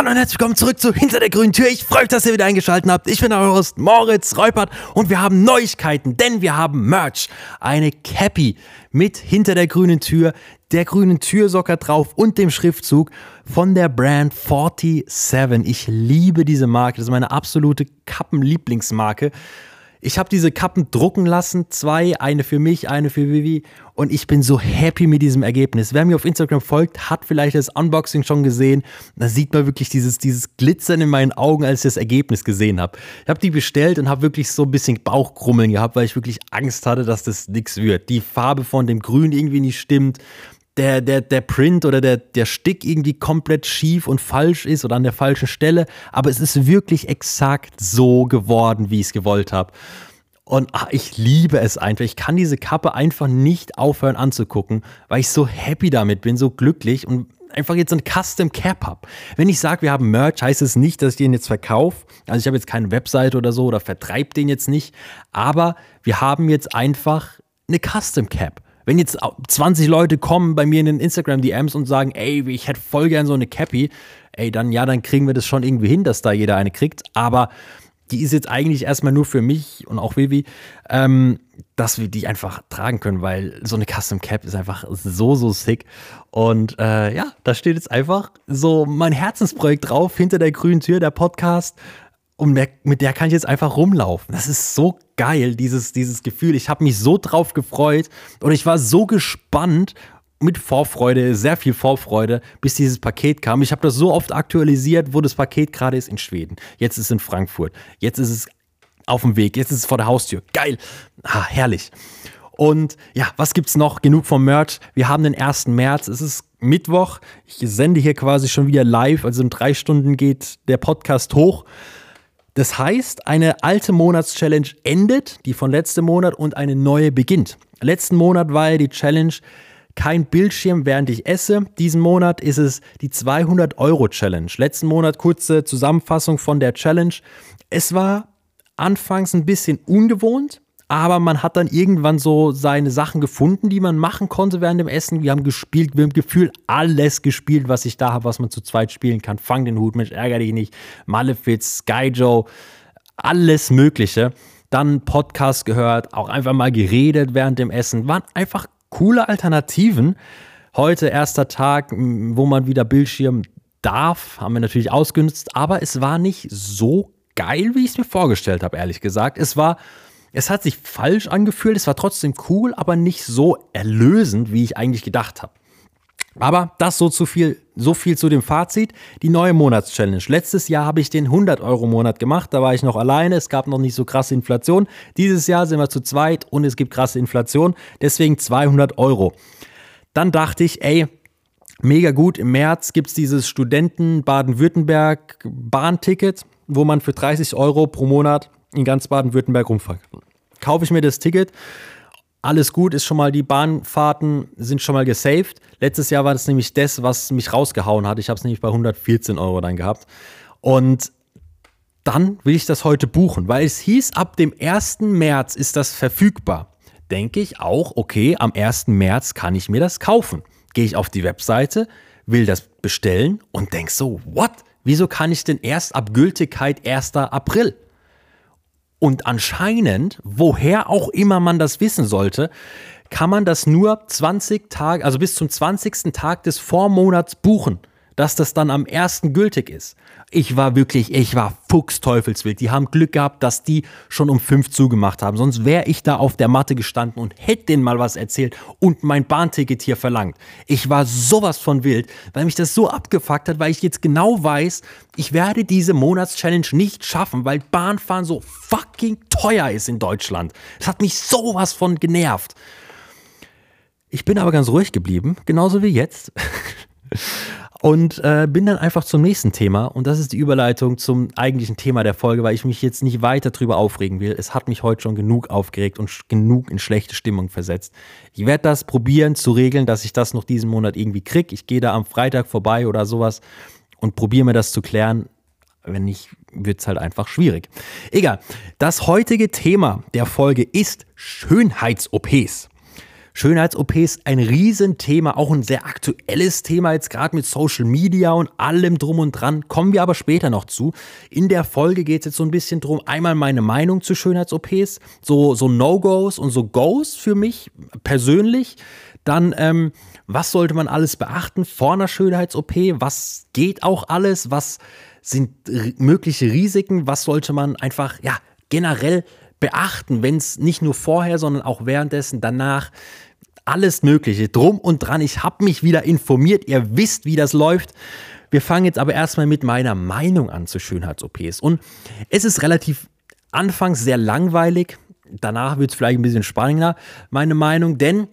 Hallo und herzlich willkommen zurück zu Hinter der grünen Tür. Ich freue mich, dass ihr wieder eingeschaltet habt. Ich bin euer Host Moritz Reupert und wir haben Neuigkeiten, denn wir haben Merch. Eine Cappy mit Hinter der grünen Tür, der grünen Türsocker drauf und dem Schriftzug von der Brand 47. Ich liebe diese Marke. Das ist meine absolute Kappenlieblingsmarke. Ich habe diese Kappen drucken lassen, zwei, eine für mich, eine für Vivi und ich bin so happy mit diesem Ergebnis. Wer mir auf Instagram folgt, hat vielleicht das Unboxing schon gesehen. Da sieht man wirklich dieses, dieses Glitzern in meinen Augen, als ich das Ergebnis gesehen habe. Ich habe die bestellt und habe wirklich so ein bisschen Bauchkrummeln gehabt, weil ich wirklich Angst hatte, dass das nichts wird. Die Farbe von dem Grün irgendwie nicht stimmt der, der, der Print oder der, der Stick irgendwie komplett schief und falsch ist oder an der falschen Stelle. Aber es ist wirklich exakt so geworden, wie ich es gewollt habe. Und ach, ich liebe es einfach. Ich kann diese Kappe einfach nicht aufhören anzugucken, weil ich so happy damit bin, so glücklich und einfach jetzt ein Custom Cap habe. Wenn ich sage, wir haben Merch, heißt es nicht, dass ich den jetzt verkaufe. Also ich habe jetzt keine Webseite oder so oder vertreibe den jetzt nicht. Aber wir haben jetzt einfach eine Custom Cap. Wenn jetzt 20 Leute kommen bei mir in den Instagram-DMs und sagen, ey, ich hätte voll gern so eine Cappy, ey, dann ja, dann kriegen wir das schon irgendwie hin, dass da jeder eine kriegt. Aber die ist jetzt eigentlich erstmal nur für mich und auch Vivi, ähm, dass wir die einfach tragen können, weil so eine Custom Cap ist einfach so, so sick. Und äh, ja, da steht jetzt einfach so mein Herzensprojekt drauf, hinter der grünen Tür, der Podcast und mit der kann ich jetzt einfach rumlaufen. Das ist so geil, dieses, dieses Gefühl. Ich habe mich so drauf gefreut und ich war so gespannt mit Vorfreude, sehr viel Vorfreude, bis dieses Paket kam. Ich habe das so oft aktualisiert, wo das Paket gerade ist in Schweden. Jetzt ist es in Frankfurt. Jetzt ist es auf dem Weg. Jetzt ist es vor der Haustür. Geil. Ah, herrlich. Und ja, was gibt's noch? Genug vom Merch. Wir haben den 1. März. Es ist Mittwoch. Ich sende hier quasi schon wieder live. Also in drei Stunden geht der Podcast hoch. Das heißt, eine alte Monatschallenge endet, die von letztem Monat, und eine neue beginnt. Letzten Monat war ja die Challenge kein Bildschirm, während ich esse. Diesen Monat ist es die 200-Euro-Challenge. Letzten Monat kurze Zusammenfassung von der Challenge. Es war anfangs ein bisschen ungewohnt, aber man hat dann irgendwann so seine Sachen gefunden, die man machen konnte während dem Essen. Wir haben gespielt, wir haben Gefühl alles gespielt, was ich da habe, was man zu zweit spielen kann. Fang den Hut, Mensch, ärger dich nicht. Malefiz, Sky Joe, alles Mögliche. Dann Podcast gehört, auch einfach mal geredet während dem Essen. Waren einfach coole Alternativen. Heute erster Tag, wo man wieder Bildschirm darf, haben wir natürlich ausgenutzt, aber es war nicht so geil, wie ich es mir vorgestellt habe, ehrlich gesagt. Es war es hat sich falsch angefühlt, es war trotzdem cool, aber nicht so erlösend, wie ich eigentlich gedacht habe. Aber das so zu viel, so viel zu dem Fazit. Die neue Monatschallenge. Letztes Jahr habe ich den 100-Euro-Monat gemacht. Da war ich noch alleine. Es gab noch nicht so krasse Inflation. Dieses Jahr sind wir zu zweit und es gibt krasse Inflation. Deswegen 200 Euro. Dann dachte ich, ey, mega gut. Im März gibt es dieses Studenten Baden-Württemberg Bahnticket, wo man für 30 Euro pro Monat in ganz Baden-Württemberg rumfahre. Kaufe ich mir das Ticket, alles gut, ist schon mal, die Bahnfahrten sind schon mal gesaved. Letztes Jahr war das nämlich das, was mich rausgehauen hat. Ich habe es nämlich bei 114 Euro dann gehabt. Und dann will ich das heute buchen, weil es hieß, ab dem 1. März ist das verfügbar. Denke ich auch, okay, am 1. März kann ich mir das kaufen. Gehe ich auf die Webseite, will das bestellen und denke so, what? Wieso kann ich denn erst ab Gültigkeit 1. April? Und anscheinend, woher auch immer man das wissen sollte, kann man das nur 20 Tage, also bis zum 20. Tag des Vormonats buchen dass das dann am ersten gültig ist. Ich war wirklich, ich war fuchsteufelswild. Die haben Glück gehabt, dass die schon um fünf zugemacht haben. Sonst wäre ich da auf der Matte gestanden und hätte denen mal was erzählt und mein Bahnticket hier verlangt. Ich war sowas von wild, weil mich das so abgefuckt hat, weil ich jetzt genau weiß, ich werde diese Monatschallenge nicht schaffen, weil Bahnfahren so fucking teuer ist in Deutschland. Das hat mich sowas von genervt. Ich bin aber ganz ruhig geblieben, genauso wie jetzt. Und äh, bin dann einfach zum nächsten Thema. Und das ist die Überleitung zum eigentlichen Thema der Folge, weil ich mich jetzt nicht weiter drüber aufregen will. Es hat mich heute schon genug aufgeregt und genug in schlechte Stimmung versetzt. Ich werde das probieren zu regeln, dass ich das noch diesen Monat irgendwie kriege. Ich gehe da am Freitag vorbei oder sowas und probiere mir das zu klären. Wenn nicht, wird es halt einfach schwierig. Egal. Das heutige Thema der Folge ist Schönheits-OPs. Schönheits-OPs ein Riesenthema, auch ein sehr aktuelles Thema jetzt gerade mit Social Media und allem drum und dran. Kommen wir aber später noch zu. In der Folge geht es jetzt so ein bisschen drum, einmal meine Meinung zu Schönheits-OPs, so, so No-Gos und so Goes für mich persönlich. Dann, ähm, was sollte man alles beachten vor einer Schönheits-OP? Was geht auch alles? Was sind mögliche Risiken? Was sollte man einfach, ja, generell beachten, wenn es nicht nur vorher, sondern auch währenddessen, danach, alles Mögliche, drum und dran. Ich habe mich wieder informiert, ihr wisst, wie das läuft. Wir fangen jetzt aber erstmal mit meiner Meinung an zu Schönheits-OPs. Und es ist relativ anfangs sehr langweilig, danach wird es vielleicht ein bisschen spannender, meine Meinung, denn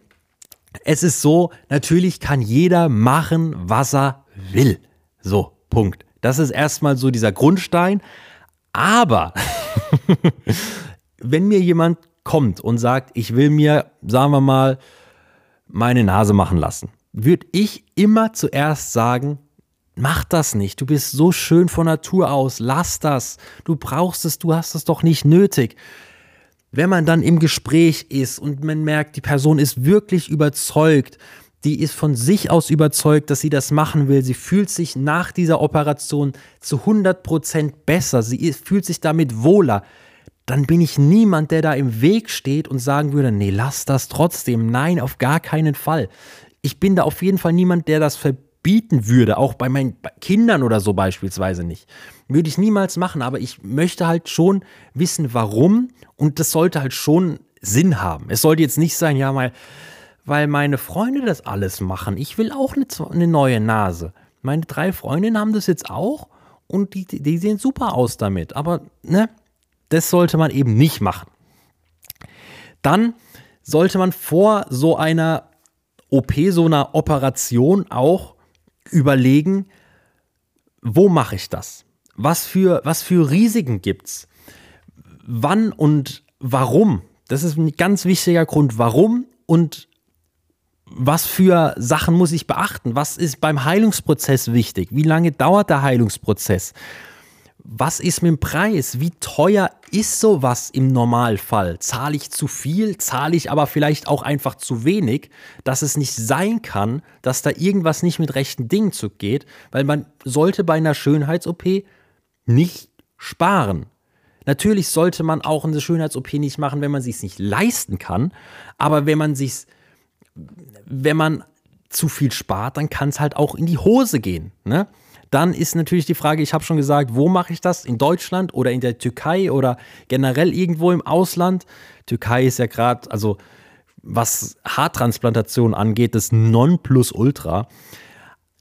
es ist so, natürlich kann jeder machen, was er will. So, Punkt. Das ist erstmal so dieser Grundstein. Aber wenn mir jemand kommt und sagt, ich will mir, sagen wir mal, meine Nase machen lassen, würde ich immer zuerst sagen, mach das nicht. Du bist so schön von Natur aus. Lass das. Du brauchst es, du hast es doch nicht nötig. Wenn man dann im Gespräch ist und man merkt, die Person ist wirklich überzeugt, die ist von sich aus überzeugt, dass sie das machen will. Sie fühlt sich nach dieser Operation zu 100% besser. Sie fühlt sich damit wohler. Dann bin ich niemand, der da im Weg steht und sagen würde, nee, lass das trotzdem. Nein, auf gar keinen Fall. Ich bin da auf jeden Fall niemand, der das verbieten würde, auch bei meinen Kindern oder so beispielsweise nicht. Würde ich niemals machen, aber ich möchte halt schon wissen, warum und das sollte halt schon Sinn haben. Es sollte jetzt nicht sein, ja, mal weil meine Freunde das alles machen. Ich will auch eine, eine neue Nase. Meine drei Freundinnen haben das jetzt auch und die, die sehen super aus damit. Aber ne, das sollte man eben nicht machen. Dann sollte man vor so einer OP, so einer Operation auch überlegen, wo mache ich das? Was für, was für Risiken gibt es? Wann und warum? Das ist ein ganz wichtiger Grund, warum und was für Sachen muss ich beachten? Was ist beim Heilungsprozess wichtig? Wie lange dauert der Heilungsprozess? Was ist mit dem Preis? Wie teuer ist sowas im Normalfall? Zahle ich zu viel? Zahle ich aber vielleicht auch einfach zu wenig, dass es nicht sein kann, dass da irgendwas nicht mit rechten Dingen zugeht? Weil man sollte bei einer Schönheits-OP nicht sparen. Natürlich sollte man auch eine Schönheits-OP nicht machen, wenn man es sich nicht leisten kann. Aber wenn man sich wenn man zu viel spart, dann kann es halt auch in die Hose gehen. Ne? Dann ist natürlich die Frage, ich habe schon gesagt, wo mache ich das? In Deutschland oder in der Türkei oder generell irgendwo im Ausland? Türkei ist ja gerade, also was Haartransplantation angeht, das Nonplusultra.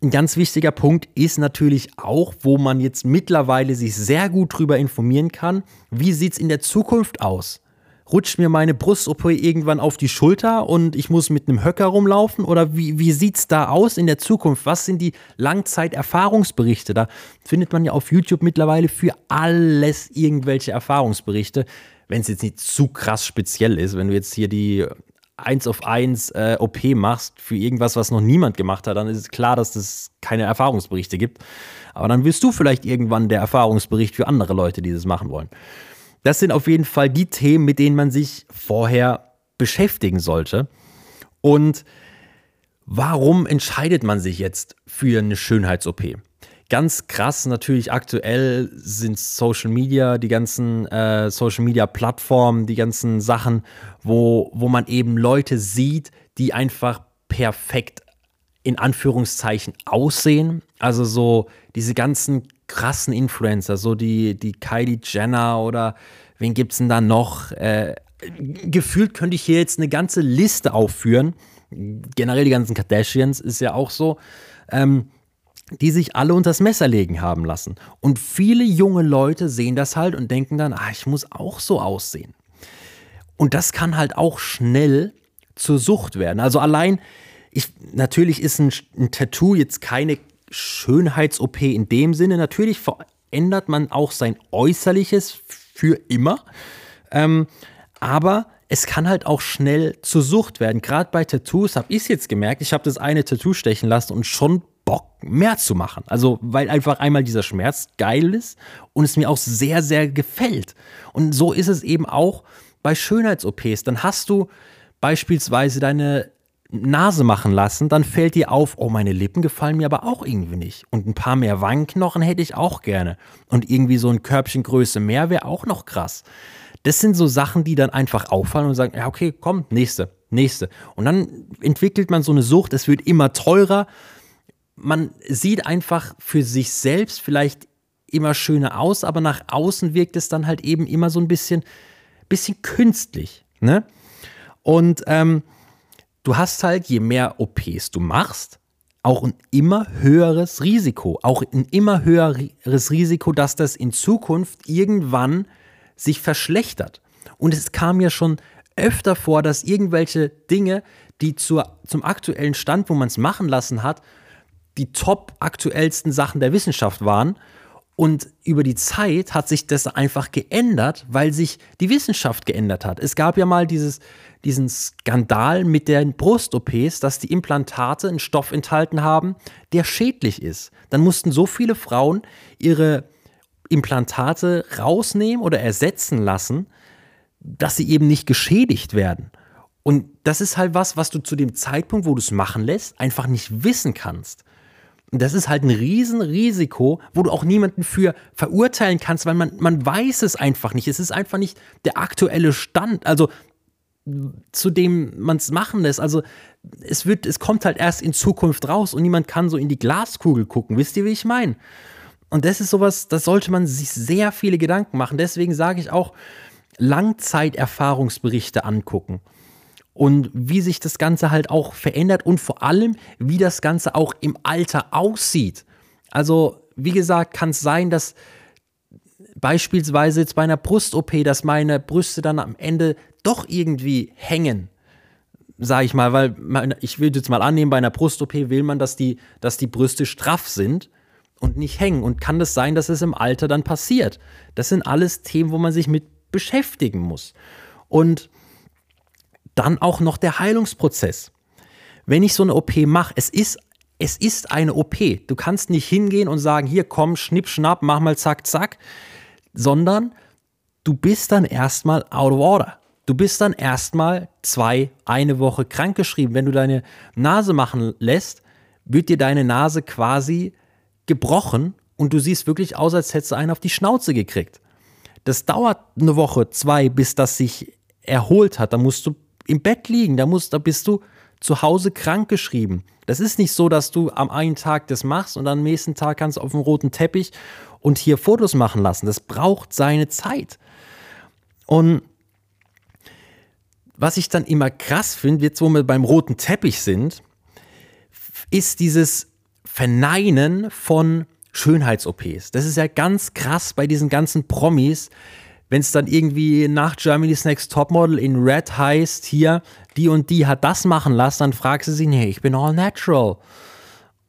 Ein ganz wichtiger Punkt ist natürlich auch, wo man jetzt mittlerweile sich sehr gut darüber informieren kann, wie sieht es in der Zukunft aus? Rutscht mir meine Brust-OP irgendwann auf die Schulter und ich muss mit einem Höcker rumlaufen? Oder wie, wie sieht es da aus in der Zukunft? Was sind die Langzeiterfahrungsberichte? Da findet man ja auf YouTube mittlerweile für alles irgendwelche Erfahrungsberichte. Wenn es jetzt nicht zu krass speziell ist, wenn du jetzt hier die 1 auf 1 äh, OP machst für irgendwas, was noch niemand gemacht hat, dann ist es klar, dass es keine Erfahrungsberichte gibt. Aber dann wirst du vielleicht irgendwann der Erfahrungsbericht für andere Leute, die das machen wollen. Das sind auf jeden Fall die Themen, mit denen man sich vorher beschäftigen sollte. Und warum entscheidet man sich jetzt für eine Schönheits-OP? Ganz krass natürlich aktuell sind Social Media, die ganzen äh, Social Media Plattformen, die ganzen Sachen, wo, wo man eben Leute sieht, die einfach perfekt in Anführungszeichen aussehen. Also so diese ganzen krassen Influencer, so die, die Kylie Jenner oder wen gibt es denn da noch? Äh, gefühlt könnte ich hier jetzt eine ganze Liste aufführen. Generell die ganzen Kardashians ist ja auch so. Ähm, die sich alle unters Messer legen haben lassen. Und viele junge Leute sehen das halt und denken dann, ah, ich muss auch so aussehen. Und das kann halt auch schnell zur Sucht werden. Also allein, ich, natürlich ist ein, ein Tattoo jetzt keine Schönheits-OP in dem Sinne. Natürlich verändert man auch sein Äußerliches für immer. Ähm, aber es kann halt auch schnell zur Sucht werden. Gerade bei Tattoos habe ich es jetzt gemerkt. Ich habe das eine Tattoo stechen lassen und schon Bock mehr zu machen. Also, weil einfach einmal dieser Schmerz geil ist und es mir auch sehr, sehr gefällt. Und so ist es eben auch bei Schönheits-OPs. Dann hast du beispielsweise deine Nase machen lassen, dann fällt dir auf, oh, meine Lippen gefallen mir aber auch irgendwie nicht. Und ein paar mehr Wangenknochen hätte ich auch gerne. Und irgendwie so ein Körbchen Größe mehr wäre auch noch krass. Das sind so Sachen, die dann einfach auffallen und sagen, ja, okay, komm, nächste, nächste. Und dann entwickelt man so eine Sucht, es wird immer teurer. Man sieht einfach für sich selbst vielleicht immer schöner aus, aber nach außen wirkt es dann halt eben immer so ein bisschen, bisschen künstlich. Ne? Und ähm, du hast halt, je mehr OPs du machst, auch ein immer höheres Risiko, auch ein immer höheres Risiko, dass das in Zukunft irgendwann sich verschlechtert. Und es kam ja schon öfter vor, dass irgendwelche Dinge, die zur, zum aktuellen Stand, wo man es machen lassen hat, die top aktuellsten Sachen der Wissenschaft waren und über die Zeit hat sich das einfach geändert, weil sich die Wissenschaft geändert hat. Es gab ja mal dieses, diesen Skandal mit den Brust-OPs, dass die Implantate einen Stoff enthalten haben, der schädlich ist. Dann mussten so viele Frauen ihre Implantate rausnehmen oder ersetzen lassen, dass sie eben nicht geschädigt werden. Und das ist halt was, was du zu dem Zeitpunkt, wo du es machen lässt, einfach nicht wissen kannst. Das ist halt ein Riesenrisiko, wo du auch niemanden für verurteilen kannst, weil man, man weiß es einfach nicht. Es ist einfach nicht der aktuelle Stand, also zu dem man es machen lässt. Also es wird, es kommt halt erst in Zukunft raus und niemand kann so in die Glaskugel gucken. Wisst ihr, wie ich meine? Und das ist sowas, da sollte man sich sehr viele Gedanken machen. Deswegen sage ich auch, Langzeiterfahrungsberichte angucken und wie sich das Ganze halt auch verändert und vor allem, wie das Ganze auch im Alter aussieht. Also, wie gesagt, kann es sein, dass beispielsweise jetzt bei einer Brust-OP, dass meine Brüste dann am Ende doch irgendwie hängen. Sag ich mal, weil meine, ich will jetzt mal annehmen, bei einer Brust-OP will man, dass die, dass die Brüste straff sind und nicht hängen. Und kann das sein, dass es im Alter dann passiert? Das sind alles Themen, wo man sich mit beschäftigen muss. Und dann auch noch der Heilungsprozess. Wenn ich so eine OP mache, es ist, es ist eine OP. Du kannst nicht hingehen und sagen, hier komm, schnipp, schnapp, mach mal zack, zack, sondern du bist dann erstmal out of order. Du bist dann erstmal zwei, eine Woche krankgeschrieben. Wenn du deine Nase machen lässt, wird dir deine Nase quasi gebrochen und du siehst wirklich aus, als hättest du einen auf die Schnauze gekriegt. Das dauert eine Woche, zwei, bis das sich erholt hat. Da musst du im Bett liegen, da, musst, da bist du zu Hause krank geschrieben. Das ist nicht so, dass du am einen Tag das machst und am nächsten Tag kannst du auf dem roten Teppich und hier Fotos machen lassen. Das braucht seine Zeit. Und was ich dann immer krass finde, jetzt wo wir beim roten Teppich sind, ist dieses Verneinen von Schönheits-OPs. Das ist ja ganz krass bei diesen ganzen Promis, wenn es dann irgendwie nach Germany's Next Topmodel in Red heißt, hier, die und die hat das machen lassen, dann fragst du sie, nee, ich bin all natural.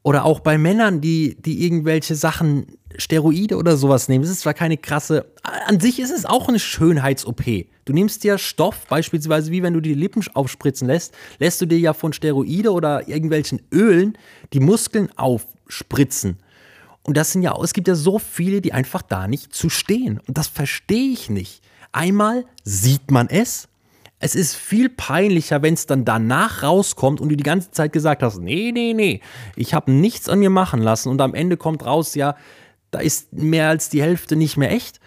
Oder auch bei Männern, die, die irgendwelche Sachen, Steroide oder sowas nehmen. Das ist zwar keine krasse, an sich ist es auch eine Schönheits-OP. Du nimmst dir Stoff, beispielsweise wie wenn du die Lippen aufspritzen lässt, lässt du dir ja von Steroide oder irgendwelchen Ölen die Muskeln aufspritzen. Und das sind ja, es gibt ja so viele, die einfach da nicht zu stehen. Und das verstehe ich nicht. Einmal sieht man es. Es ist viel peinlicher, wenn es dann danach rauskommt und du die ganze Zeit gesagt hast, nee, nee, nee, ich habe nichts an mir machen lassen und am Ende kommt raus, ja, da ist mehr als die Hälfte nicht mehr echt.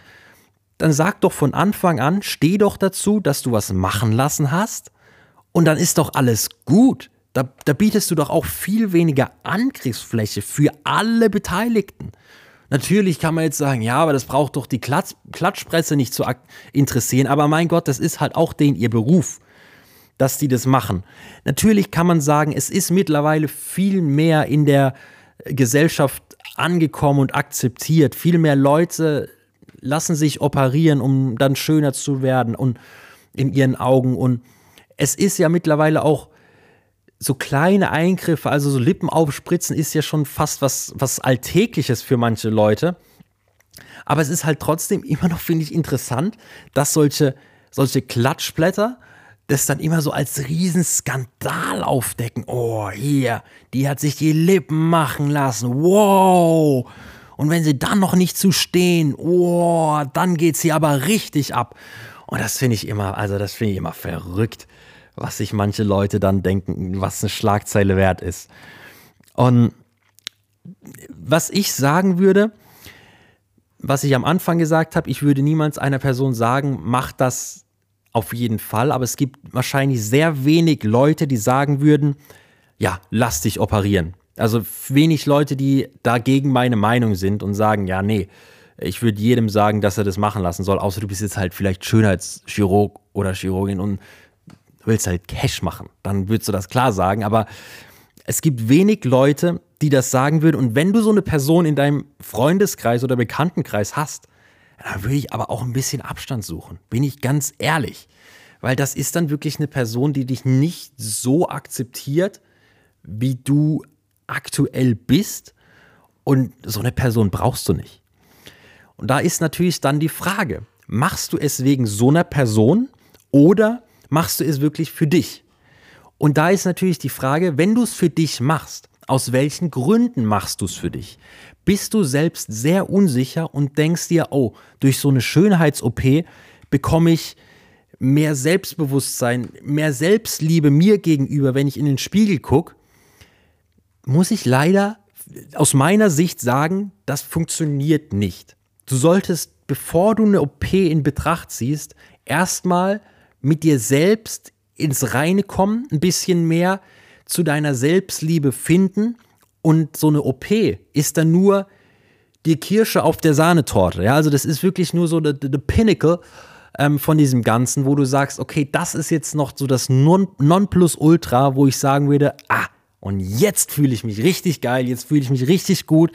Dann sag doch von Anfang an, steh doch dazu, dass du was machen lassen hast und dann ist doch alles gut. Da, da bietest du doch auch viel weniger Angriffsfläche für alle Beteiligten. Natürlich kann man jetzt sagen, ja, aber das braucht doch die Klatsch, Klatschpresse nicht zu interessieren. Aber mein Gott, das ist halt auch den ihr Beruf, dass die das machen. Natürlich kann man sagen, es ist mittlerweile viel mehr in der Gesellschaft angekommen und akzeptiert. Viel mehr Leute lassen sich operieren, um dann schöner zu werden und in ihren Augen. Und es ist ja mittlerweile auch so kleine Eingriffe, also so Lippen aufspritzen, ist ja schon fast was, was Alltägliches für manche Leute. Aber es ist halt trotzdem immer noch, finde ich, interessant, dass solche, solche Klatschblätter das dann immer so als Riesenskandal aufdecken. Oh, hier, die hat sich die Lippen machen lassen. Wow. Und wenn sie dann noch nicht zu stehen, oh, dann geht sie aber richtig ab. Und das finde ich immer, also das finde ich immer verrückt was sich manche Leute dann denken, was eine Schlagzeile wert ist. Und was ich sagen würde, was ich am Anfang gesagt habe, ich würde niemals einer Person sagen, mach das auf jeden Fall, aber es gibt wahrscheinlich sehr wenig Leute, die sagen würden, ja, lass dich operieren. Also wenig Leute, die dagegen meine Meinung sind und sagen, ja, nee, ich würde jedem sagen, dass er das machen lassen soll, außer du bist jetzt halt vielleicht Schönheitschirurg oder Chirurgin und willst halt Cash machen. Dann würdest du das klar sagen, aber es gibt wenig Leute, die das sagen würden. Und wenn du so eine Person in deinem Freundeskreis oder Bekanntenkreis hast, dann würde ich aber auch ein bisschen Abstand suchen. Bin ich ganz ehrlich. Weil das ist dann wirklich eine Person, die dich nicht so akzeptiert, wie du aktuell bist. Und so eine Person brauchst du nicht. Und da ist natürlich dann die Frage, machst du es wegen so einer Person oder machst du es wirklich für dich? Und da ist natürlich die Frage, wenn du es für dich machst, aus welchen Gründen machst du es für dich? Bist du selbst sehr unsicher und denkst dir, oh, durch so eine Schönheits-OP bekomme ich mehr Selbstbewusstsein, mehr Selbstliebe mir gegenüber, wenn ich in den Spiegel gucke, muss ich leider aus meiner Sicht sagen, das funktioniert nicht. Du solltest, bevor du eine OP in Betracht ziehst, erstmal mit dir selbst ins Reine kommen, ein bisschen mehr zu deiner Selbstliebe finden und so eine OP ist dann nur die Kirsche auf der Sahnetorte. Ja, also das ist wirklich nur so the Pinnacle ähm, von diesem Ganzen, wo du sagst, okay, das ist jetzt noch so das non, Nonplusultra, wo ich sagen würde, ah, und jetzt fühle ich mich richtig geil, jetzt fühle ich mich richtig gut.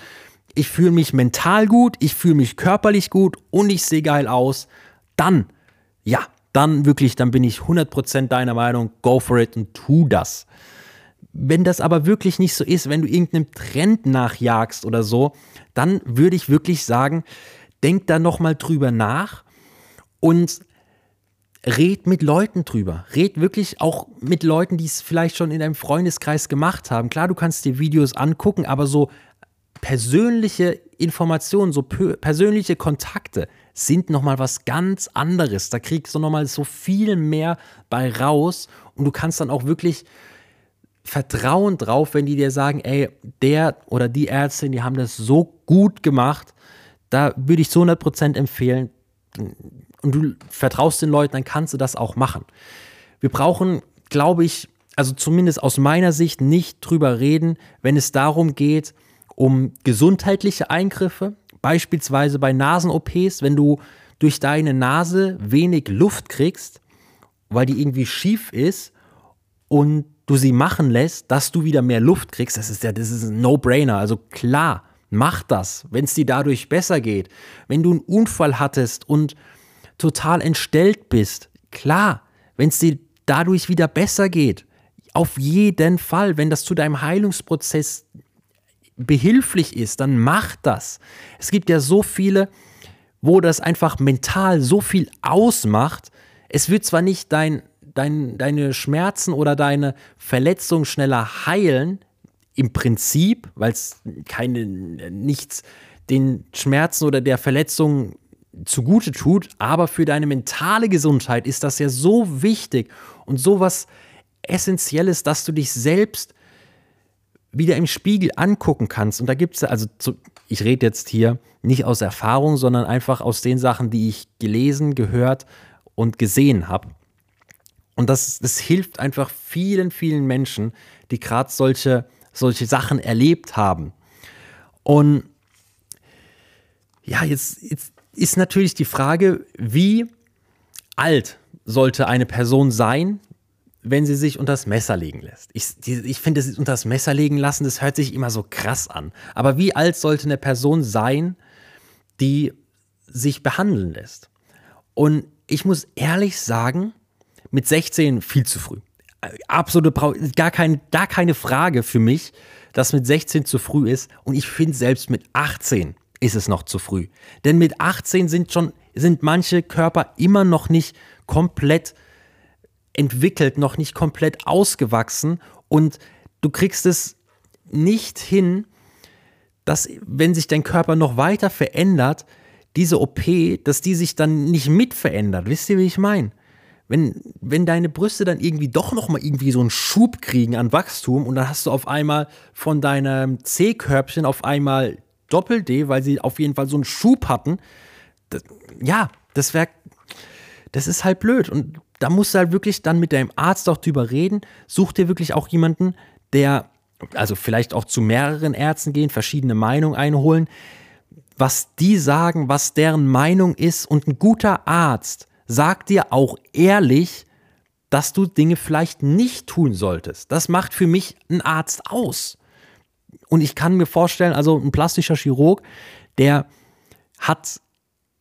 Ich fühle mich mental gut, ich fühle mich körperlich gut und ich sehe geil aus. Dann, ja, dann wirklich, dann bin ich 100% deiner Meinung, go for it und tu das. Wenn das aber wirklich nicht so ist, wenn du irgendeinem Trend nachjagst oder so, dann würde ich wirklich sagen, denk da nochmal drüber nach und red mit Leuten drüber. Red wirklich auch mit Leuten, die es vielleicht schon in deinem Freundeskreis gemacht haben. Klar, du kannst dir Videos angucken, aber so persönliche Informationen, so persönliche Kontakte sind nochmal was ganz anderes. Da kriegst du nochmal so viel mehr bei raus und du kannst dann auch wirklich Vertrauen drauf, wenn die dir sagen, ey, der oder die Ärztin, die haben das so gut gemacht, da würde ich zu 100% empfehlen und du vertraust den Leuten, dann kannst du das auch machen. Wir brauchen, glaube ich, also zumindest aus meiner Sicht nicht drüber reden, wenn es darum geht, um gesundheitliche Eingriffe, beispielsweise bei Nasen-OPs, wenn du durch deine Nase wenig Luft kriegst, weil die irgendwie schief ist und du sie machen lässt, dass du wieder mehr Luft kriegst, das ist ja, das ist ein No-Brainer. Also klar, mach das, wenn es dir dadurch besser geht. Wenn du einen Unfall hattest und total entstellt bist, klar, wenn es dir dadurch wieder besser geht, auf jeden Fall, wenn das zu deinem Heilungsprozess behilflich ist, dann mach das. Es gibt ja so viele, wo das einfach mental so viel ausmacht. Es wird zwar nicht dein dein, deine Schmerzen oder deine Verletzung schneller heilen, im Prinzip, weil es keine, nichts den Schmerzen oder der Verletzung zugute tut, aber für deine mentale Gesundheit ist das ja so wichtig und so was Essentielles, dass du dich selbst wieder im Spiegel angucken kannst. Und da gibt es also, zu, ich rede jetzt hier nicht aus Erfahrung, sondern einfach aus den Sachen, die ich gelesen, gehört und gesehen habe. Und das, das hilft einfach vielen, vielen Menschen, die gerade solche, solche Sachen erlebt haben. Und ja, jetzt, jetzt ist natürlich die Frage, wie alt sollte eine Person sein, wenn sie sich unter das Messer legen lässt. Ich, ich finde, das unter das Messer legen lassen, das hört sich immer so krass an. Aber wie alt sollte eine Person sein, die sich behandeln lässt? Und ich muss ehrlich sagen, mit 16 viel zu früh. Absolute, gar, kein, gar keine Frage für mich, dass mit 16 zu früh ist. Und ich finde, selbst mit 18 ist es noch zu früh. Denn mit 18 sind schon, sind manche Körper immer noch nicht komplett entwickelt, noch nicht komplett ausgewachsen. Und du kriegst es nicht hin, dass, wenn sich dein Körper noch weiter verändert, diese OP, dass die sich dann nicht mit verändert. Wisst ihr, wie ich meine? wenn, wenn deine Brüste dann irgendwie doch nochmal irgendwie so einen Schub kriegen an Wachstum und dann hast du auf einmal von deinem C-Körbchen auf einmal Doppel-D, weil sie auf jeden Fall so einen Schub hatten. Das, ja, das wäre, das ist halt blöd. Und da musst du halt wirklich dann mit deinem Arzt auch drüber reden. Such dir wirklich auch jemanden, der, also vielleicht auch zu mehreren Ärzten gehen, verschiedene Meinungen einholen, was die sagen, was deren Meinung ist. Und ein guter Arzt sagt dir auch ehrlich, dass du Dinge vielleicht nicht tun solltest. Das macht für mich ein Arzt aus. Und ich kann mir vorstellen, also ein plastischer Chirurg, der hat,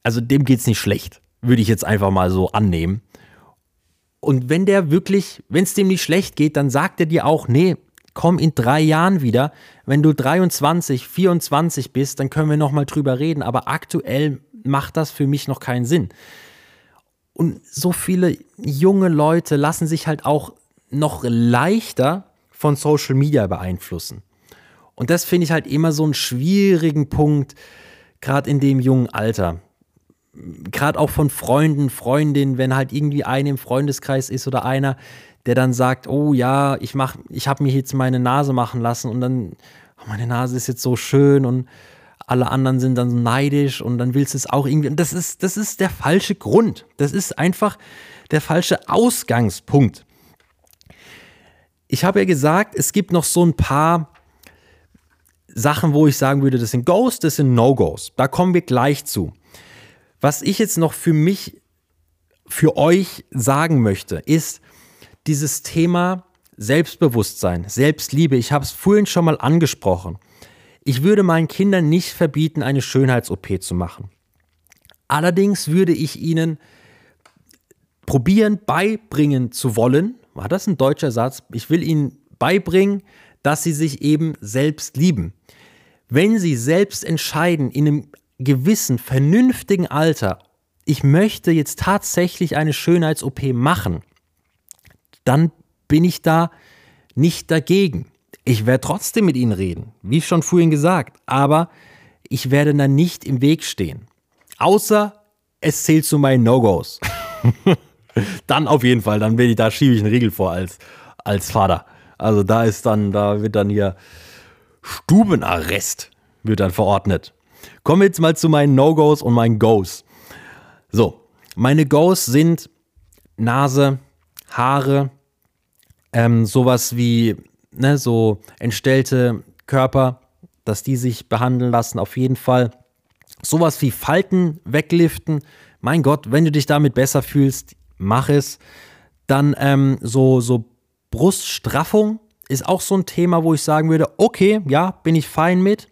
also dem geht es nicht schlecht, würde ich jetzt einfach mal so annehmen. Und wenn der wirklich, wenn es dem nicht schlecht geht, dann sagt er dir auch, nee, komm in drei Jahren wieder. Wenn du 23, 24 bist, dann können wir nochmal drüber reden. Aber aktuell macht das für mich noch keinen Sinn. Und so viele junge Leute lassen sich halt auch noch leichter von Social Media beeinflussen. Und das finde ich halt immer so einen schwierigen Punkt, gerade in dem jungen Alter. Gerade auch von Freunden, Freundinnen, wenn halt irgendwie eine im Freundeskreis ist oder einer, der dann sagt, oh ja, ich mach, ich habe mir jetzt meine Nase machen lassen und dann, oh, meine Nase ist jetzt so schön und alle anderen sind dann so neidisch und dann willst du es auch irgendwie. Das ist, das ist der falsche Grund. Das ist einfach der falsche Ausgangspunkt. Ich habe ja gesagt, es gibt noch so ein paar Sachen, wo ich sagen würde, das sind Goes, das sind No-Gos. Da kommen wir gleich zu. Was ich jetzt noch für mich, für euch sagen möchte, ist dieses Thema Selbstbewusstsein, Selbstliebe. Ich habe es vorhin schon mal angesprochen. Ich würde meinen Kindern nicht verbieten, eine Schönheits-OP zu machen. Allerdings würde ich ihnen probieren, beibringen zu wollen, war das ein deutscher Satz? Ich will ihnen beibringen, dass sie sich eben selbst lieben. Wenn sie selbst entscheiden, in einem gewissen, vernünftigen Alter, ich möchte jetzt tatsächlich eine Schönheits-OP machen, dann bin ich da nicht dagegen. Ich werde trotzdem mit ihnen reden, wie schon vorhin gesagt, aber ich werde dann nicht im Weg stehen. Außer es zählt zu meinen No-Gos. dann auf jeden Fall, dann bin ich, da schiebe ich einen Riegel vor als, als Vater. Also da ist dann, da wird dann hier Stubenarrest wird dann verordnet. Kommen wir jetzt mal zu meinen No-Gos und meinen Goes. So, meine Goes sind Nase, Haare, ähm, sowas wie ne, so entstellte Körper, dass die sich behandeln lassen, auf jeden Fall. Sowas wie Falten wegliften. Mein Gott, wenn du dich damit besser fühlst, mach es. Dann ähm, so, so Bruststraffung ist auch so ein Thema, wo ich sagen würde, okay, ja, bin ich fein mit.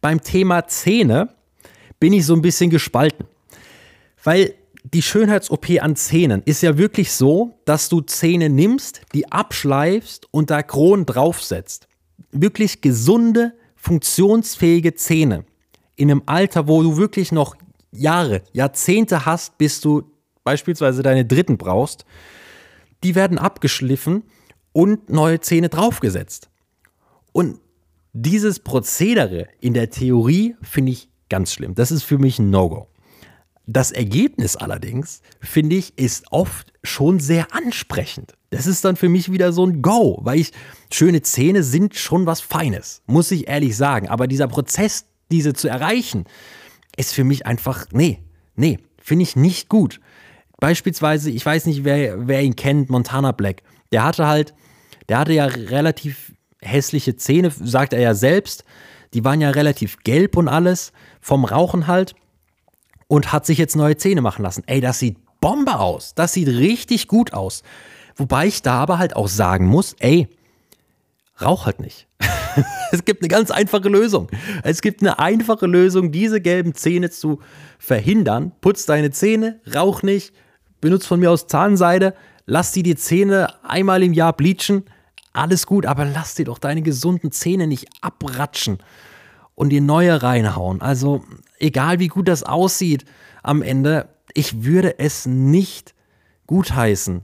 Beim Thema Zähne bin ich so ein bisschen gespalten. Weil die Schönheits-OP an Zähnen ist ja wirklich so, dass du Zähne nimmst, die abschleifst und da Kronen draufsetzt. Wirklich gesunde, funktionsfähige Zähne. In einem Alter, wo du wirklich noch Jahre, Jahrzehnte hast, bis du beispielsweise deine dritten brauchst, die werden abgeschliffen und neue Zähne draufgesetzt. Und dieses Prozedere in der Theorie finde ich ganz schlimm. Das ist für mich ein No-Go. Das Ergebnis allerdings, finde ich, ist oft schon sehr ansprechend. Das ist dann für mich wieder so ein Go, weil ich, schöne Zähne sind schon was Feines, muss ich ehrlich sagen. Aber dieser Prozess, diese zu erreichen, ist für mich einfach, nee, nee, finde ich nicht gut. Beispielsweise, ich weiß nicht, wer, wer ihn kennt, Montana Black. Der hatte halt, der hatte ja relativ hässliche Zähne, sagt er ja selbst. Die waren ja relativ gelb und alles, vom Rauchen halt und hat sich jetzt neue Zähne machen lassen. Ey, das sieht Bombe aus. Das sieht richtig gut aus. Wobei ich da aber halt auch sagen muss, ey, rauch halt nicht. es gibt eine ganz einfache Lösung. Es gibt eine einfache Lösung, diese gelben Zähne zu verhindern. Putz deine Zähne, rauch nicht, benutz von mir aus Zahnseide, lass dir die Zähne einmal im Jahr bleachen. Alles gut, aber lass dir doch deine gesunden Zähne nicht abratschen und dir neue reinhauen. Also egal wie gut das aussieht am Ende, ich würde es nicht gutheißen.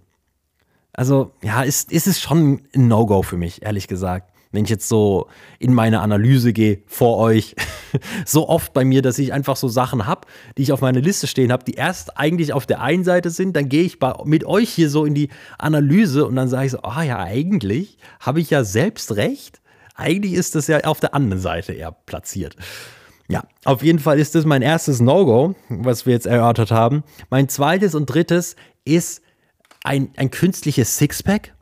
Also ja, ist, ist es schon ein No-Go für mich, ehrlich gesagt. Wenn ich jetzt so in meine Analyse gehe vor euch, so oft bei mir, dass ich einfach so Sachen habe, die ich auf meiner Liste stehen habe, die erst eigentlich auf der einen Seite sind, dann gehe ich bei, mit euch hier so in die Analyse und dann sage ich so, ah ja, eigentlich habe ich ja selbst recht. Eigentlich ist das ja auf der anderen Seite eher platziert. Ja, auf jeden Fall ist das mein erstes No-Go, was wir jetzt erörtert haben. Mein zweites und drittes ist ein, ein künstliches Sixpack,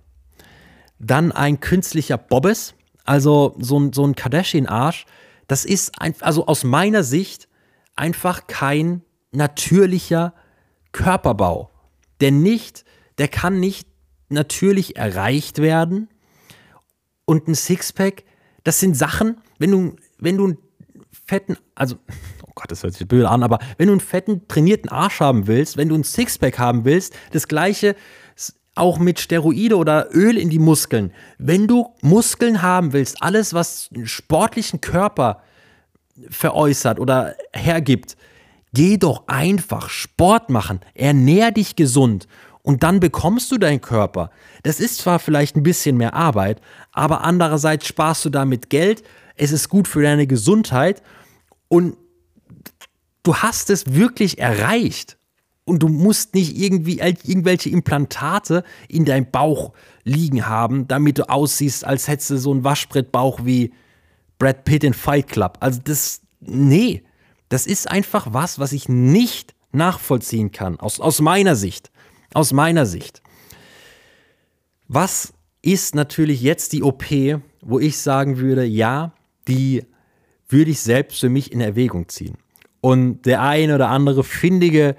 dann ein künstlicher Bobbes also so ein, so ein Kardashian-Arsch, das ist ein, also aus meiner Sicht einfach kein natürlicher Körperbau. Der nicht, der kann nicht natürlich erreicht werden. Und ein Sixpack, das sind Sachen, wenn du, wenn du einen fetten, also, oh Gott, das hört sich böse an, aber wenn du einen fetten, trainierten Arsch haben willst, wenn du ein Sixpack haben willst, das gleiche auch mit Steroide oder Öl in die Muskeln. Wenn du Muskeln haben willst, alles, was einen sportlichen Körper veräußert oder hergibt, geh doch einfach Sport machen, ernähr dich gesund und dann bekommst du deinen Körper. Das ist zwar vielleicht ein bisschen mehr Arbeit, aber andererseits sparst du damit Geld, es ist gut für deine Gesundheit und du hast es wirklich erreicht und du musst nicht irgendwie irgendwelche Implantate in deinem Bauch liegen haben, damit du aussiehst, als hättest du so einen Waschbrettbauch wie Brad Pitt in Fight Club. Also das, nee, das ist einfach was, was ich nicht nachvollziehen kann, aus, aus meiner Sicht. Aus meiner Sicht. Was ist natürlich jetzt die OP, wo ich sagen würde, ja, die würde ich selbst für mich in Erwägung ziehen. Und der eine oder andere findige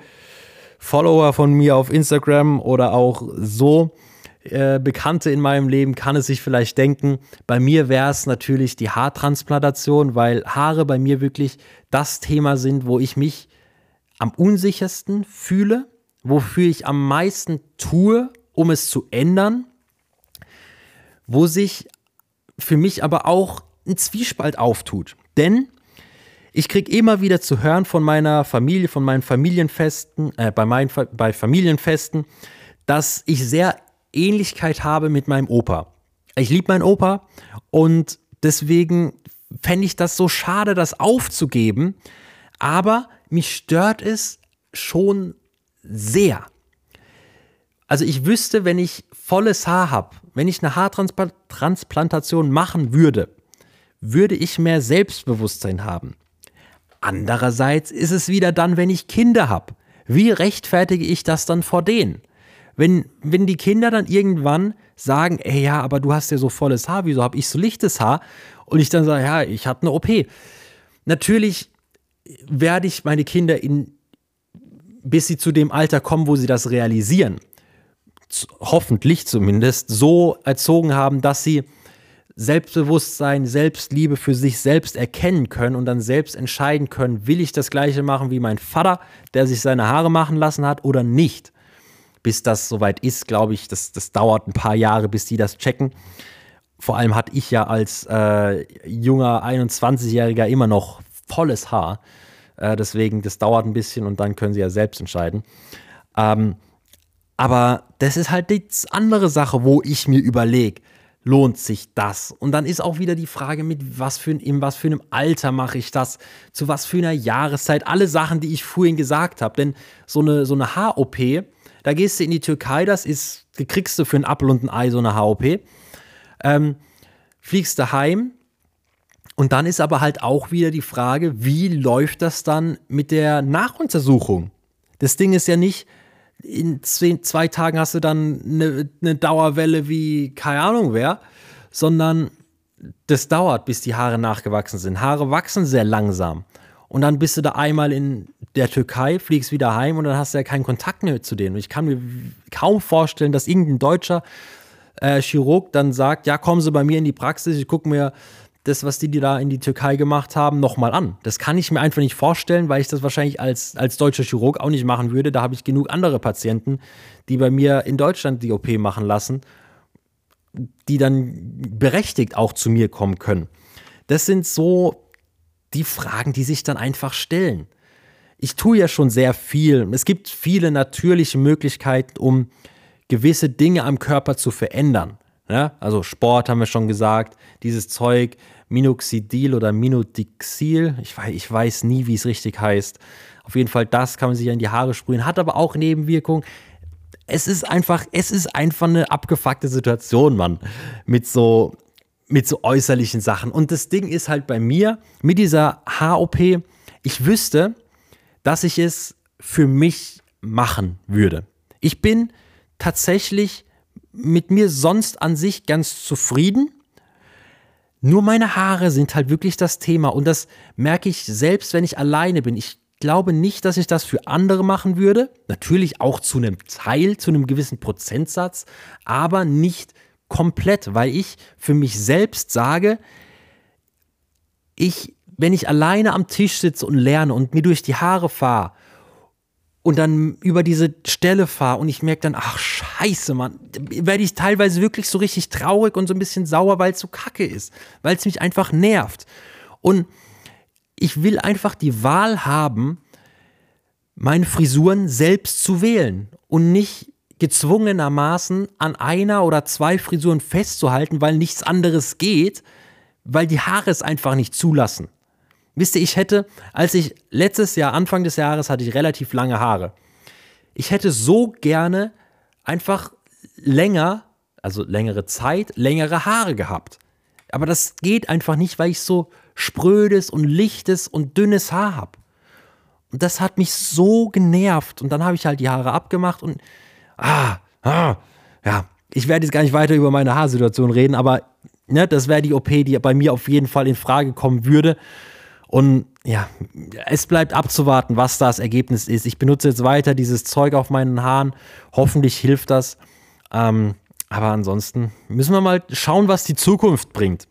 Follower von mir auf Instagram oder auch so äh, Bekannte in meinem Leben kann es sich vielleicht denken. Bei mir wäre es natürlich die Haartransplantation, weil Haare bei mir wirklich das Thema sind, wo ich mich am unsichersten fühle, wofür ich am meisten tue, um es zu ändern, wo sich für mich aber auch ein Zwiespalt auftut. Denn ich kriege immer wieder zu hören von meiner Familie, von meinen Familienfesten, äh, bei, meinen, bei Familienfesten, dass ich sehr Ähnlichkeit habe mit meinem Opa. Ich liebe meinen Opa und deswegen fände ich das so schade, das aufzugeben. Aber mich stört es schon sehr. Also ich wüsste, wenn ich volles Haar habe, wenn ich eine Haartransplantation machen würde, würde ich mehr Selbstbewusstsein haben. Andererseits ist es wieder dann, wenn ich Kinder habe. Wie rechtfertige ich das dann vor denen? Wenn, wenn die Kinder dann irgendwann sagen, ey ja, aber du hast ja so volles Haar, wieso habe ich so lichtes Haar? Und ich dann sage, ja, ich hatte eine OP. Natürlich werde ich meine Kinder in, bis sie zu dem Alter kommen, wo sie das realisieren, hoffentlich zumindest, so erzogen haben, dass sie Selbstbewusstsein, Selbstliebe für sich selbst erkennen können und dann selbst entscheiden können, will ich das gleiche machen wie mein Vater, der sich seine Haare machen lassen hat oder nicht. Bis das soweit ist, glaube ich, das, das dauert ein paar Jahre, bis die das checken. Vor allem hatte ich ja als äh, junger 21-Jähriger immer noch volles Haar. Äh, deswegen, das dauert ein bisschen und dann können sie ja selbst entscheiden. Ähm, aber das ist halt die andere Sache, wo ich mir überlege, lohnt sich das? Und dann ist auch wieder die Frage, mit was für, in was für einem Alter mache ich das? Zu was für einer Jahreszeit? Alle Sachen, die ich vorhin gesagt habe. Denn so eine, so eine Haar-OP, da gehst du in die Türkei, das ist, kriegst du für ein Apfel und ein Ei so eine Haar-OP. Ähm, fliegst du heim. Und dann ist aber halt auch wieder die Frage, wie läuft das dann mit der Nachuntersuchung? Das Ding ist ja nicht, in zehn, zwei Tagen hast du dann eine, eine Dauerwelle wie keine Ahnung wer, sondern das dauert, bis die Haare nachgewachsen sind. Haare wachsen sehr langsam. Und dann bist du da einmal in der Türkei, fliegst wieder heim und dann hast du ja keinen Kontakt mehr zu denen. Und ich kann mir kaum vorstellen, dass irgendein deutscher äh, Chirurg dann sagt, ja, kommen Sie bei mir in die Praxis, ich gucke mir das, was die, die da in die Türkei gemacht haben, nochmal an. Das kann ich mir einfach nicht vorstellen, weil ich das wahrscheinlich als, als deutscher Chirurg auch nicht machen würde. Da habe ich genug andere Patienten, die bei mir in Deutschland die OP machen lassen, die dann berechtigt auch zu mir kommen können. Das sind so die Fragen, die sich dann einfach stellen. Ich tue ja schon sehr viel. Es gibt viele natürliche Möglichkeiten, um gewisse Dinge am Körper zu verändern. Ja? Also Sport haben wir schon gesagt, dieses Zeug, Minoxidil oder Minodixil, ich weiß, ich weiß nie, wie es richtig heißt. Auf jeden Fall, das kann man sich in die Haare sprühen, hat aber auch Nebenwirkungen. Es ist einfach, es ist einfach eine abgefuckte Situation, Mann. Mit so, mit so äußerlichen Sachen. Und das Ding ist halt bei mir, mit dieser HOP, ich wüsste, dass ich es für mich machen würde. Ich bin tatsächlich mit mir sonst an sich ganz zufrieden. Nur meine Haare sind halt wirklich das Thema und das merke ich selbst, wenn ich alleine bin. Ich glaube nicht, dass ich das für andere machen würde. Natürlich auch zu einem Teil, zu einem gewissen Prozentsatz, aber nicht komplett, weil ich für mich selbst sage, ich, wenn ich alleine am Tisch sitze und lerne und mir durch die Haare fahre und dann über diese Stelle fahre und ich merke dann, ach scheiße, Mann, werde ich teilweise wirklich so richtig traurig und so ein bisschen sauer, weil es so kacke ist, weil es mich einfach nervt. Und ich will einfach die Wahl haben, meine Frisuren selbst zu wählen und nicht gezwungenermaßen an einer oder zwei Frisuren festzuhalten, weil nichts anderes geht, weil die Haare es einfach nicht zulassen. Wisst ihr, ich hätte, als ich letztes Jahr, Anfang des Jahres, hatte ich relativ lange Haare. Ich hätte so gerne einfach länger, also längere Zeit, längere Haare gehabt. Aber das geht einfach nicht, weil ich so sprödes und lichtes und dünnes Haar habe. Und das hat mich so genervt. Und dann habe ich halt die Haare abgemacht und ah, ah, ja, ich werde jetzt gar nicht weiter über meine Haarsituation reden, aber ne, das wäre die OP, die bei mir auf jeden Fall in Frage kommen würde. Und ja, es bleibt abzuwarten, was das Ergebnis ist. Ich benutze jetzt weiter dieses Zeug auf meinen Haaren. Hoffentlich hilft das. Ähm, aber ansonsten müssen wir mal schauen, was die Zukunft bringt.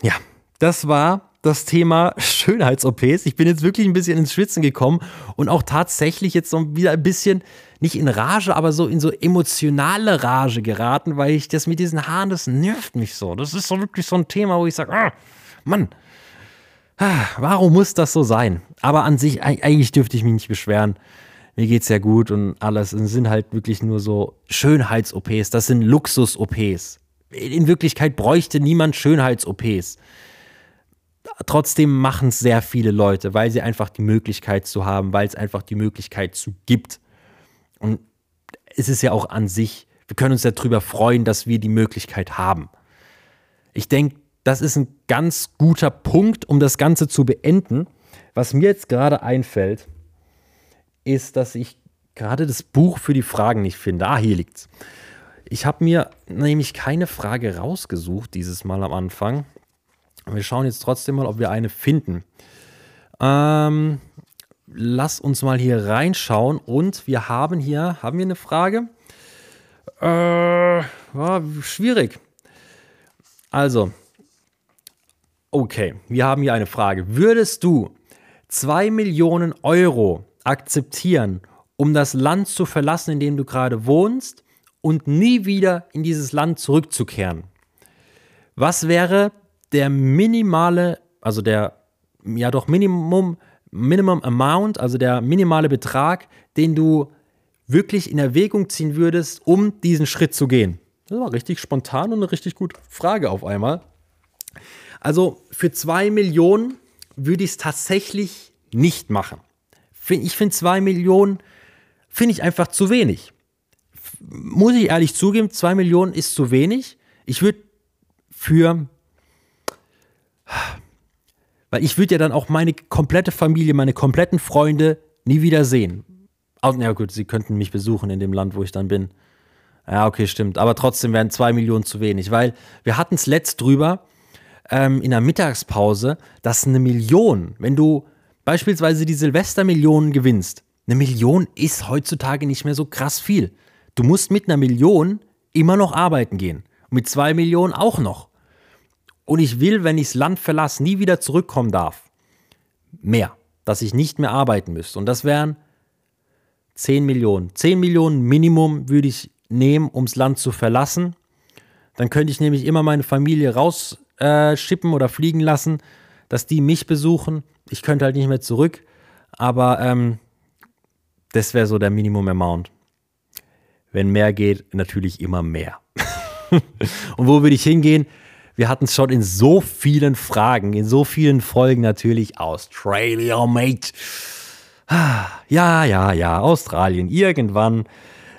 Ja, das war das Thema Schönheits-OPs. Ich bin jetzt wirklich ein bisschen ins Schwitzen gekommen und auch tatsächlich jetzt so wieder ein bisschen, nicht in Rage, aber so in so emotionale Rage geraten, weil ich das mit diesen Haaren, das nervt mich so. Das ist so wirklich so ein Thema, wo ich sage, ah, Mann, ah, warum muss das so sein? Aber an sich, eigentlich dürfte ich mich nicht beschweren. Mir geht's ja gut und alles. Es sind halt wirklich nur so Schönheits-OPs. Das sind Luxus-OPs. In Wirklichkeit bräuchte niemand Schönheits-OPs. Trotzdem machen es sehr viele Leute, weil sie einfach die Möglichkeit zu haben, weil es einfach die Möglichkeit zu gibt. Und es ist ja auch an sich, wir können uns ja darüber freuen, dass wir die Möglichkeit haben. Ich denke, das ist ein ganz guter Punkt, um das Ganze zu beenden. Was mir jetzt gerade einfällt, ist, dass ich gerade das Buch für die Fragen nicht finde. Ah, hier liegt's. Ich habe mir nämlich keine Frage rausgesucht dieses Mal am Anfang. Wir schauen jetzt trotzdem mal, ob wir eine finden. Ähm, lass uns mal hier reinschauen und wir haben hier, haben wir eine Frage? Äh, war schwierig. Also, Okay, wir haben hier eine Frage. Würdest du 2 Millionen Euro akzeptieren, um das Land zu verlassen, in dem du gerade wohnst und nie wieder in dieses Land zurückzukehren? Was wäre der minimale, also der, ja doch Minimum, Minimum Amount, also der minimale Betrag, den du wirklich in Erwägung ziehen würdest, um diesen Schritt zu gehen? Das war richtig spontan und eine richtig gute Frage auf einmal. Also für zwei Millionen würde ich es tatsächlich nicht machen. Ich finde zwei Millionen, finde ich einfach zu wenig. Muss ich ehrlich zugeben, zwei Millionen ist zu wenig. Ich würde für, weil ich würde ja dann auch meine komplette Familie, meine kompletten Freunde nie wieder sehen. Ja gut, sie könnten mich besuchen in dem Land, wo ich dann bin. Ja, okay, stimmt. Aber trotzdem wären zwei Millionen zu wenig, weil wir hatten es letzt drüber, ähm, in der Mittagspause, dass eine Million, wenn du beispielsweise die Silvestermillionen gewinnst, eine Million ist heutzutage nicht mehr so krass viel. Du musst mit einer Million immer noch arbeiten gehen. Und mit zwei Millionen auch noch. Und ich will, wenn ich das Land verlasse, nie wieder zurückkommen darf. Mehr. Dass ich nicht mehr arbeiten müsste. Und das wären 10 Millionen. 10 Millionen Minimum würde ich nehmen, ums Land zu verlassen. Dann könnte ich nämlich immer meine Familie raus äh, schippen oder fliegen lassen, dass die mich besuchen. Ich könnte halt nicht mehr zurück, aber ähm, das wäre so der Minimum Amount. wenn mehr geht, natürlich immer mehr. und wo würde ich hingehen? Wir hatten es schon in so vielen Fragen, in so vielen Folgen natürlich. Australia, mate. Ja, ja, ja, Australien. Irgendwann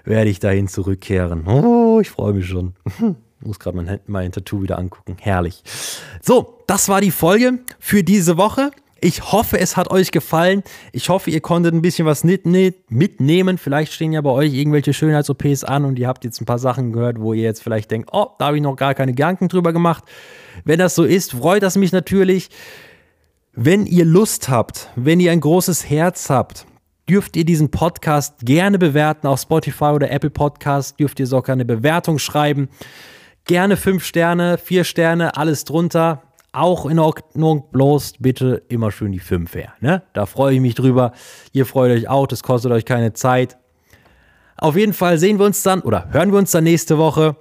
werde ich dahin zurückkehren. Oh, ich freue mich schon. Muss gerade mein, mein Tattoo wieder angucken. Herrlich. So, das war die Folge für diese Woche. Ich hoffe, es hat euch gefallen. Ich hoffe, ihr konntet ein bisschen was mitnehmen. Vielleicht stehen ja bei euch irgendwelche Schönheits-OPs an und ihr habt jetzt ein paar Sachen gehört, wo ihr jetzt vielleicht denkt, oh, da habe ich noch gar keine Gedanken drüber gemacht. Wenn das so ist, freut das mich natürlich. Wenn ihr Lust habt, wenn ihr ein großes Herz habt, dürft ihr diesen Podcast gerne bewerten. Auf Spotify oder Apple Podcast dürft ihr sogar eine Bewertung schreiben. Gerne fünf Sterne, vier Sterne, alles drunter auch in Ordnung, bloß bitte immer schön die 5 her. Ne? Da freue ich mich drüber. Ihr freut euch auch, das kostet euch keine Zeit. Auf jeden Fall sehen wir uns dann oder hören wir uns dann nächste Woche.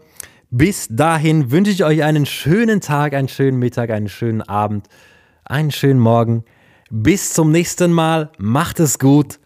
Bis dahin wünsche ich euch einen schönen Tag, einen schönen Mittag, einen schönen Abend, einen schönen Morgen. Bis zum nächsten Mal. Macht es gut.